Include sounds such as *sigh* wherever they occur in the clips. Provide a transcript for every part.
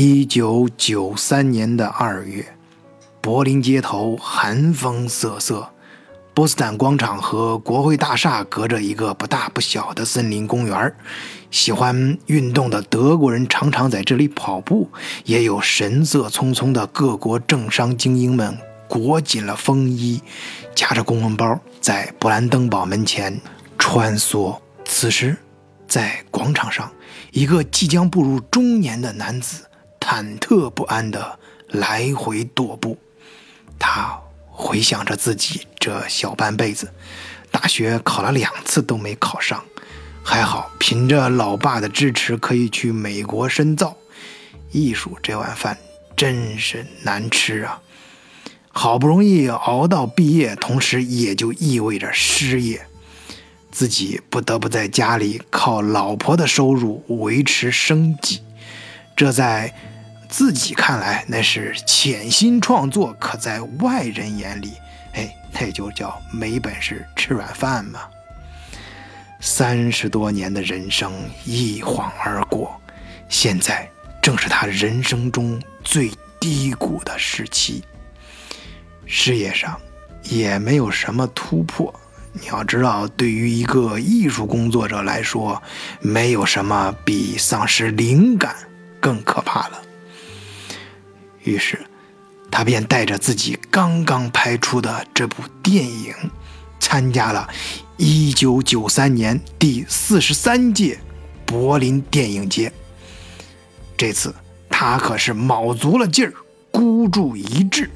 一九九三年的二月，柏林街头寒风瑟瑟，波斯坦广场和国会大厦隔着一个不大不小的森林公园喜欢运动的德国人常常在这里跑步，也有神色匆匆的各国政商精英们裹紧了风衣，夹着公文包在勃兰登堡门前穿梭。此时，在广场上，一个即将步入中年的男子。忐忑不安地来回踱步，他回想着自己这小半辈子，大学考了两次都没考上，还好凭着老爸的支持可以去美国深造。艺术这碗饭真是难吃啊！好不容易熬到毕业，同时也就意味着失业，自己不得不在家里靠老婆的收入维持生计，这在。自己看来那是潜心创作，可在外人眼里，哎，那就叫没本事吃软饭嘛。三十多年的人生一晃而过，现在正是他人生中最低谷的时期。事业上也没有什么突破。你要知道，对于一个艺术工作者来说，没有什么比丧失灵感更可怕了。于是，他便带着自己刚刚拍出的这部电影，参加了1993年第四十三届柏林电影节。这次他可是卯足了劲儿，孤注一掷，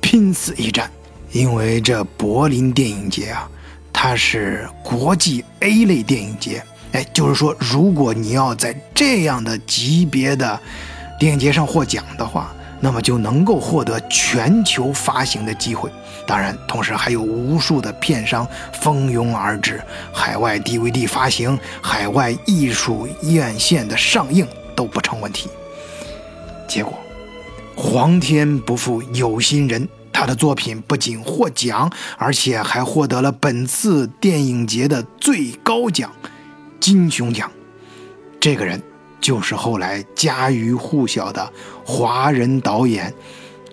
拼死一战。因为这柏林电影节啊，它是国际 A 类电影节。哎，就是说，如果你要在这样的级别的电影节上获奖的话，那么就能够获得全球发行的机会，当然，同时还有无数的片商蜂拥而至，海外 DVD 发行、海外艺术院线的上映都不成问题。结果，皇天不负有心人，他的作品不仅获奖，而且还获得了本次电影节的最高奖——金熊奖。这个人。就是后来家喻户晓的华人导演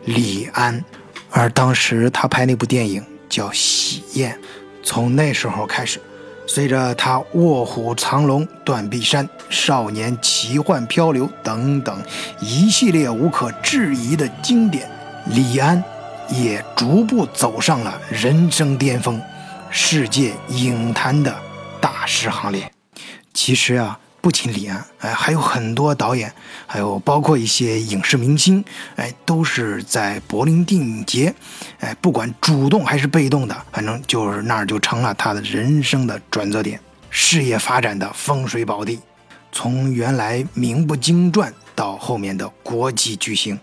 李安，而当时他拍那部电影叫《喜宴》。从那时候开始，随着他《卧虎藏龙》《断臂山》《少年奇幻漂流》等等一系列无可置疑的经典，李安也逐步走上了人生巅峰，世界影坛的大师行列。其实啊。不仅李安，哎，还有很多导演，还有包括一些影视明星，哎，都是在柏林电影节，哎，不管主动还是被动的，反正就是那儿就成了他的人生的转折点，事业发展的风水宝地。从原来名不经传到后面的国际巨星，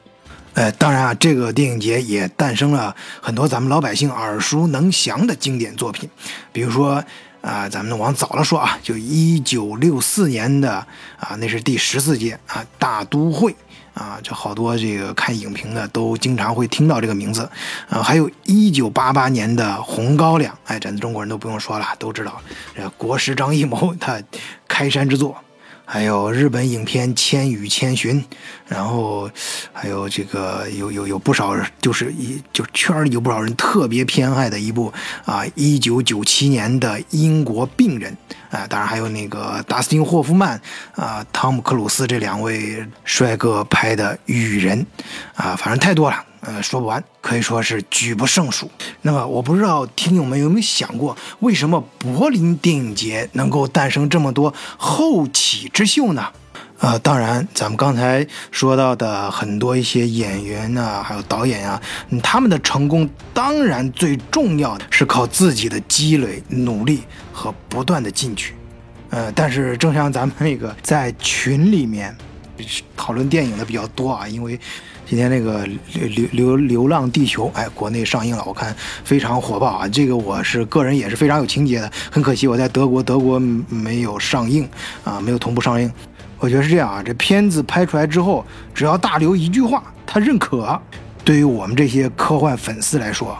呃，当然啊，这个电影节也诞生了很多咱们老百姓耳熟能详的经典作品，比如说。啊，咱们往早了说啊，就一九六四年的啊，那是第十四届啊大都会啊，这好多这个看影评的都经常会听到这个名字啊。还有一九八八年的《红高粱》，哎，咱中国人都不用说了，都知道，这国师张艺谋他开山之作。还有日本影片《千与千寻》，然后还有这个有有有不少，就是一就圈里有不少人特别偏爱的一部啊，一九九七年的《英国病人》啊，当然还有那个达斯汀·霍夫曼啊、汤姆·克鲁斯这两位帅哥拍的《雨人》啊，反正太多了。呃，说不完，可以说是举不胜数。那么，我不知道听友们有没有想过，为什么柏林电影节能够诞生这么多后起之秀呢？呃，当然，咱们刚才说到的很多一些演员啊，还有导演啊，他们的成功，当然最重要的是靠自己的积累、努力和不断的进取。呃，但是正像咱们那个在群里面讨论电影的比较多啊，因为。今天那个流流流流浪地球，哎，国内上映了，我看非常火爆啊。这个我是个人也是非常有情节的，很可惜我在德国，德国没有上映啊，没有同步上映。我觉得是这样啊，这片子拍出来之后，只要大刘一句话，他认可，对于我们这些科幻粉丝来说，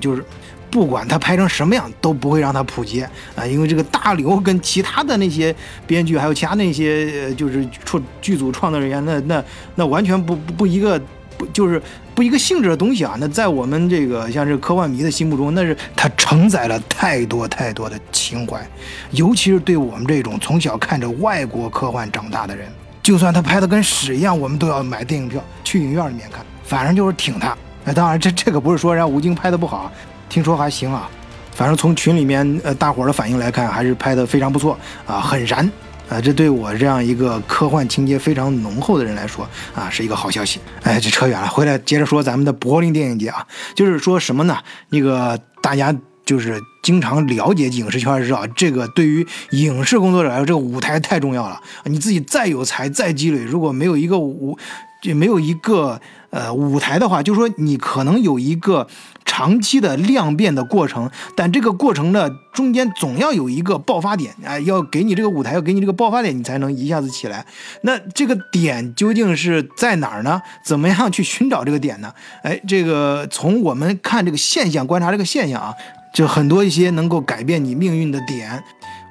就是不管他拍成什么样，都不会让他普及啊，因为这个大刘跟其他的那些编剧，还有其他那些就是创剧组创作人员，那那那完全不不一个不就是不一个性质的东西啊。那在我们这个像是科幻迷的心目中，那是它承载了太多太多的情怀，尤其是对我们这种从小看着外国科幻长大的人，就算他拍的跟屎一样，我们都要买电影票去影院里面看，反正就是挺他。哎，当然这这个不是说人家吴京拍的不好，听说还行啊。反正从群里面呃大伙儿的反应来看，还是拍的非常不错啊，很燃啊。这对我这样一个科幻情节非常浓厚的人来说啊，是一个好消息。哎，这扯远了，回来接着说咱们的柏林电影节啊，就是说什么呢？那个大家就是经常了解影视圈知道，这个对于影视工作者来说，这个舞台太重要了。你自己再有才再积累，如果没有一个舞，就没有一个。呃，舞台的话，就是说你可能有一个长期的量变的过程，但这个过程呢，中间总要有一个爆发点，哎，要给你这个舞台，要给你这个爆发点，你才能一下子起来。那这个点究竟是在哪儿呢？怎么样去寻找这个点呢？哎，这个从我们看这个现象，观察这个现象啊，就很多一些能够改变你命运的点。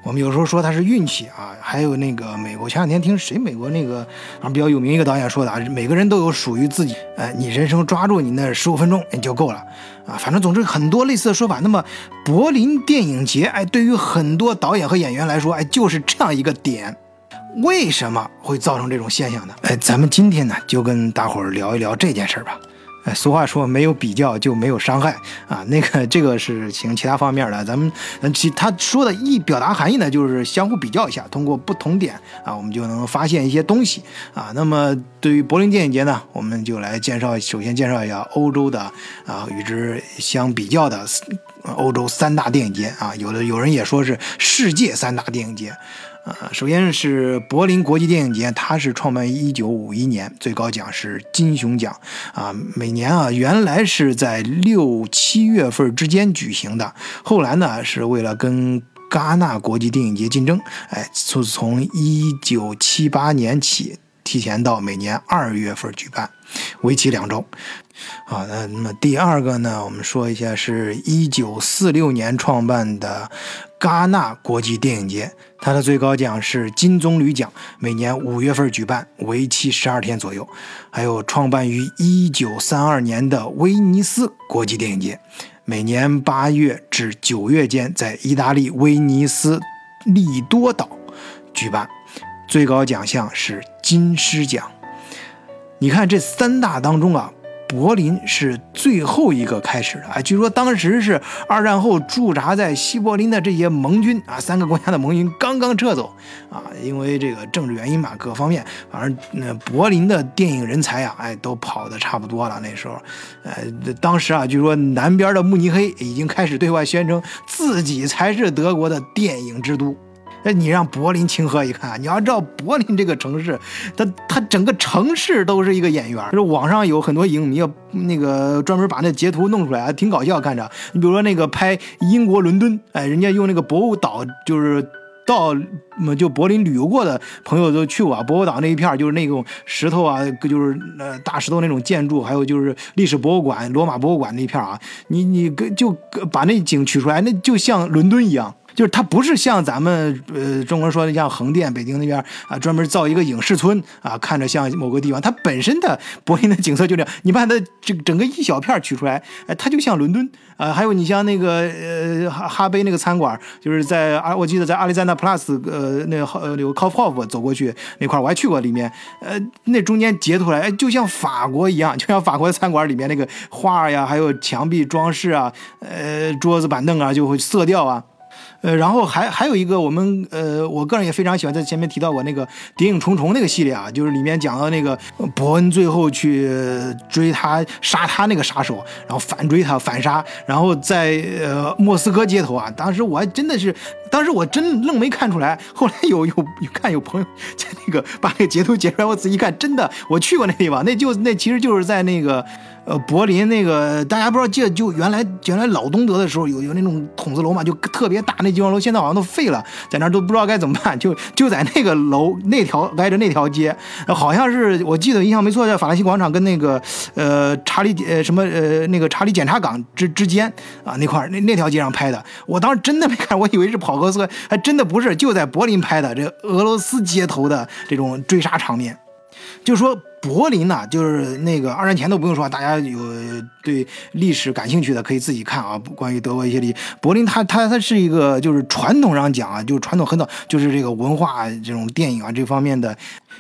我们有时候说他是运气啊，还有那个美国前两天听谁美国那个啊比较有名一个导演说的啊，每个人都有属于自己，哎，你人生抓住你那十五分钟你就够了啊，反正总之很多类似的说法。那么柏林电影节，哎，对于很多导演和演员来说，哎，就是这样一个点，为什么会造成这种现象呢？哎，咱们今天呢就跟大伙儿聊一聊这件事儿吧。哎，俗话说没有比较就没有伤害啊。那个这个是行其他方面的，咱们，其他说的意表达含义呢，就是相互比较一下，通过不同点啊，我们就能发现一些东西啊。那么对于柏林电影节呢，我们就来介绍，首先介绍一下欧洲的啊，与之相比较的欧洲三大电影节啊，有的有人也说是世界三大电影节。呃，首先是柏林国际电影节，它是创办于一九五一年，最高奖是金熊奖啊。每年啊，原来是在六七月份之间举行的，后来呢，是为了跟戛纳国际电影节竞争，哎，从从一九七八年起提前到每年二月份举办，为期两周。好，那那么第二个呢，我们说一下，是一九四六年创办的戛纳国际电影节。它的最高奖是金棕榈奖，每年五月份举办，为期十二天左右。还有创办于一九三二年的威尼斯国际电影节，每年八月至九月间在意大利威尼斯利多岛举办，最高奖项是金狮奖。你看这三大当中啊。柏林是最后一个开始的啊！据说当时是二战后驻扎在西柏林的这些盟军啊，三个国家的盟军刚刚撤走啊，因为这个政治原因嘛，各方面，反正那柏林的电影人才啊，哎，都跑的差不多了。那时候，呃，当时啊，据说南边的慕尼黑已经开始对外宣称自己才是德国的电影之都。哎，你让柏林清河一看，你要知道柏林这个城市，*laughs* 它它整个城市都是一个演员。就是网上有很多影迷，那个专门把那截图弄出来，挺搞笑看着。你比如说那个拍英国伦敦，哎，人家用那个博物岛，就是到就柏林旅游过的朋友都去过啊。博物岛那一片就是那种石头啊，就是呃大石头那种建筑，还有就是历史博物馆、罗马博物馆那一片啊。你你跟就把那景取出来，那就像伦敦一样。就是它不是像咱们呃中国人说的像横店、北京那边啊，专门造一个影视村啊，看着像某个地方。它本身的柏林的景色就这样，你把它整整个一小片取出来，哎，它就像伦敦啊。还有你像那个呃哈哈贝那个餐馆，就是在啊，我记得在阿里山那 Plus 呃那个呃那个 c o f f e 走过去那块我还去过里面，呃那中间截出来，哎，就像法国一样，就像法国的餐馆里面那个画呀，还有墙壁装饰啊，呃桌子板凳啊，就会色调啊。呃，然后还还有一个，我们呃，我个人也非常喜欢，在前面提到过那个《谍影重重》那个系列啊，就是里面讲到那个伯恩最后去追他杀他那个杀手，然后反追他反杀，然后在呃莫斯科街头啊，当时我还真的是，当时我真愣没看出来，后来有有有看有朋友在那个把那个截图截出来，我仔细看，真的我去过那地方，那就那其实就是在那个呃，柏林那个大家不知道记得就原来原来老东德的时候有有那种筒子楼嘛，就特别大那集装楼，现在好像都废了，在那儿都不知道该怎么办，就就在那个楼那条挨着那条街，好像是我记得印象没错，在法兰西广场跟那个呃查理呃什么呃那个查理检察岗之之间啊那块那那条街上拍的，我当时真的没看，我以为是跑哥斯，还真的不是，就在柏林拍的这俄罗斯街头的这种追杀场面，就说。柏林呐，就是那个二战前都不用说，大家有对历史感兴趣的可以自己看啊。关于德国一些历，柏林它它它是一个就是传统上讲啊，就是传统很早就是这个文化这种电影啊这方面的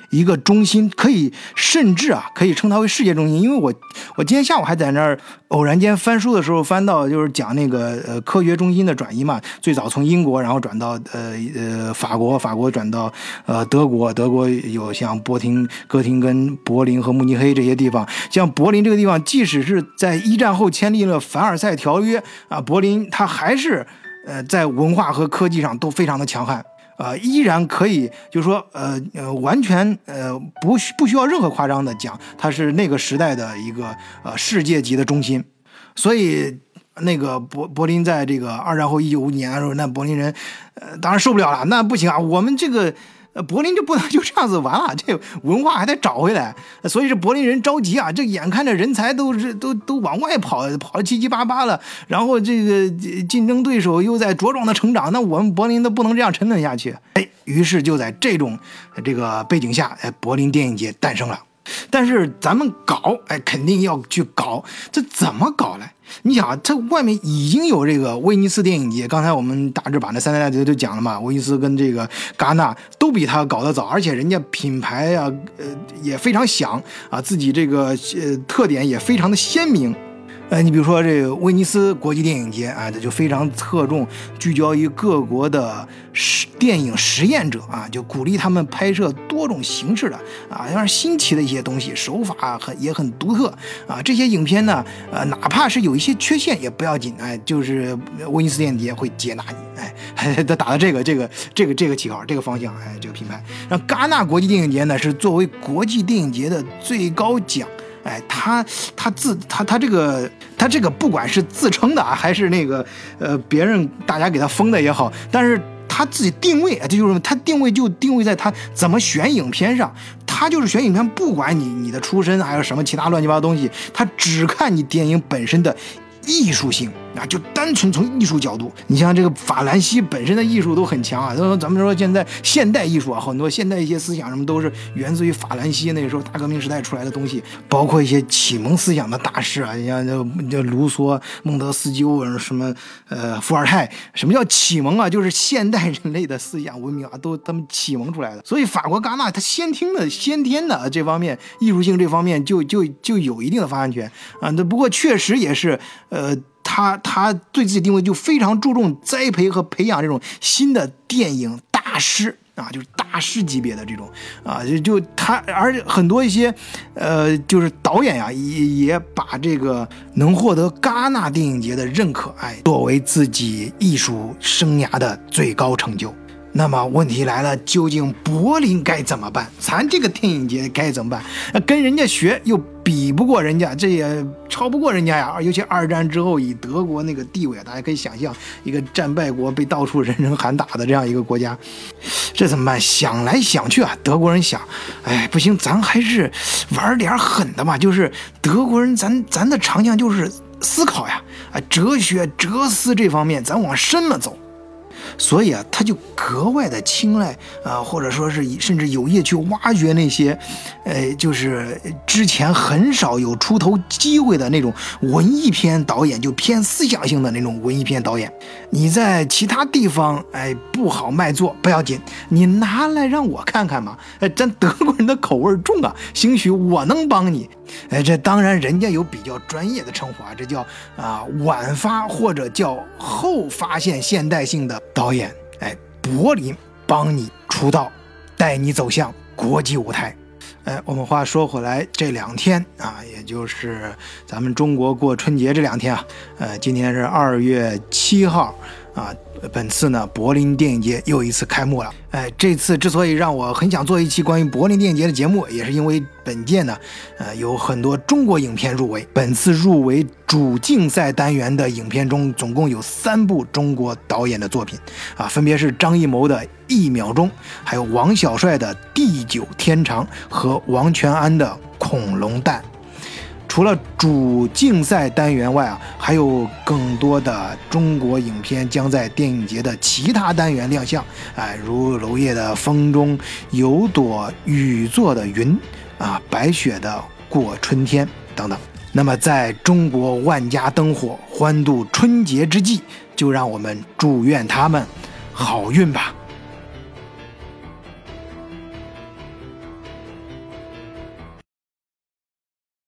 一个中心，可以甚至啊可以称它为世界中心。因为我我今天下午还在那儿偶然间翻书的时候翻到，就是讲那个呃科学中心的转移嘛，最早从英国然后转到呃呃法国，法国转到呃德国，德国有像波廷哥廷根。柏林和慕尼黑这些地方，像柏林这个地方，即使是在一战后签订了凡尔赛条约啊，柏林它还是呃在文化和科技上都非常的强悍啊，依然可以就是说呃呃完全呃不需不需要任何夸张的讲，它是那个时代的一个呃世界级的中心。所以那个柏柏林在这个二战后一九五年的时候，那柏林人呃当然受不了了，那不行啊，我们这个。呃，柏林就不能 *laughs* 就这样子完了，这文化还得找回来，所以这柏林人着急啊，这眼看着人才都是都都往外跑，跑的七七八八了，然后这个竞争对手又在茁壮的成长，那我们柏林都不能这样沉沦下去，哎，于是就在这种这个背景下，哎，柏林电影节诞生了。但是咱们搞，哎，肯定要去搞，这怎么搞嘞？你想啊，这外面已经有这个威尼斯电影节，刚才我们大致把那三大电影节都讲了嘛，威尼斯跟这个戛纳都比他搞得早，而且人家品牌啊，呃，也非常响啊，自己这个呃特点也非常的鲜明。呃，你比如说这个威尼斯国际电影节啊，它就非常侧重聚焦于各国的实电影实验者啊，就鼓励他们拍摄多种形式的啊，要是新奇的一些东西，手法很也很独特啊。这些影片呢，呃，哪怕是有一些缺陷也不要紧，哎，就是威尼斯电影节会接纳你，哎，*laughs* 他打的这个这个这个这个旗号，这个方向，哎，这个品牌。让戛纳国际电影节呢，是作为国际电影节的最高奖。哎，他他自他他这个他这个不管是自称的啊，还是那个呃别人大家给他封的也好，但是他自己定位，这就是他定位就定位在他怎么选影片上，他就是选影片，不管你你的出身还有什么其他乱七八糟东西，他只看你电影本身的艺术性。啊，就单纯从艺术角度，你像这个法兰西本身的艺术都很强啊。说咱们说现在现代艺术啊，很多现代一些思想什么都是源自于法兰西那时候大革命时代出来的东西，包括一些启蒙思想的大师啊，你像这这卢梭、孟德斯鸠什么呃伏尔泰。什么叫启蒙啊？就是现代人类的思想文明啊，都他们启蒙出来的。所以法国戛纳它先听的先天的这方面艺术性这方面就就就有一定的发言权啊。那不过确实也是呃。他他对自己定位就非常注重栽培和培养这种新的电影大师啊，就是大师级别的这种啊，就就他，而且很多一些，呃，就是导演呀，也也把这个能获得戛纳电影节的认可，哎，作为自己艺术生涯的最高成就。那么问题来了，究竟柏林该怎么办？咱这个电影节该怎么办？跟人家学又比不过人家，这也超不过人家呀。尤其二战之后，以德国那个地位，大家可以想象，一个战败国被到处人人喊打的这样一个国家，这怎么办？想来想去啊，德国人想，哎，不行，咱还是玩点狠的吧。就是德国人，咱咱的长项就是思考呀，啊，哲学、哲思这方面，咱往深了走。所以啊，他就格外的青睐啊，或者说是甚至有意去挖掘那些，呃，就是之前很少有出头机会的那种文艺片导演，就偏思想性的那种文艺片导演。你在其他地方哎不好卖座不要紧，你拿来让我看看嘛。哎，咱德国人的口味重啊，兴许我能帮你。哎，这当然人家有比较专业的称呼啊，这叫啊晚发或者叫后发现现代性的。导演，哎，柏林帮你出道，带你走向国际舞台。哎，我们话说回来，这两天啊，也就是咱们中国过春节这两天啊，呃，今天是二月七号，啊，本次呢，柏林电影节又一次开幕了。哎，这次之所以让我很想做一期关于柏林电影节的节目，也是因为本届呢，呃，有很多中国影片入围。本次入围主竞赛单元的影片中，总共有三部中国导演的作品，啊，分别是张艺谋的《一秒钟》，还有王小帅的《地久天长》和王全安的《恐龙蛋》。除了主竞赛单元外啊，还有更多的中国影片将在电影节的其他单元亮相，哎，如娄烨的《风中有朵雨做的云》啊，白雪的《过春天》等等。那么，在中国万家灯火欢度春节之际，就让我们祝愿他们好运吧。